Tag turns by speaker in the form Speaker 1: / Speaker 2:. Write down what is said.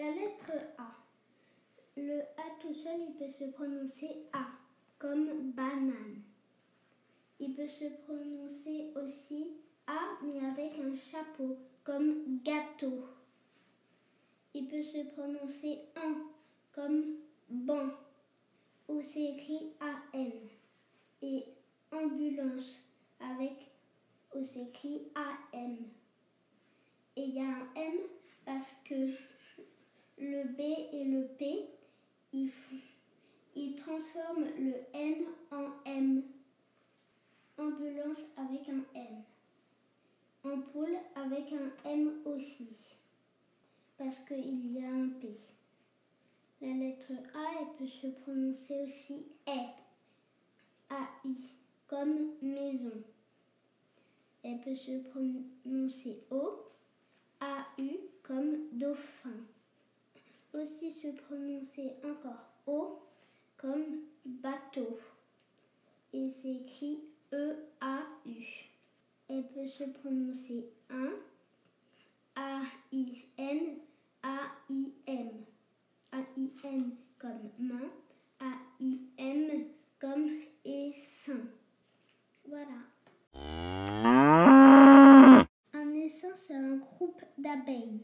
Speaker 1: La lettre A. Le A tout seul, il peut se prononcer A, comme banane. Il peut se prononcer aussi A, mais avec un chapeau, comme gâteau. Il peut se prononcer en, comme ban, où c'est écrit AN. Et ambulance, avec où c'est écrit AM. Et il y a un M ils transforment le N en M. Ambulance avec un M. Ampoule avec un M aussi. Parce qu'il y a un P. La lettre A, elle peut se prononcer aussi E. A-I, comme maison. Elle peut se prononcer O. aussi se prononcer encore O comme bateau. Et c'est écrit E-A-U. Elle peut se prononcer A-I-N, A-I-M. A-I-N comme main, A-I-M comme essaim. Voilà. Un essaim, c'est un groupe d'abeilles.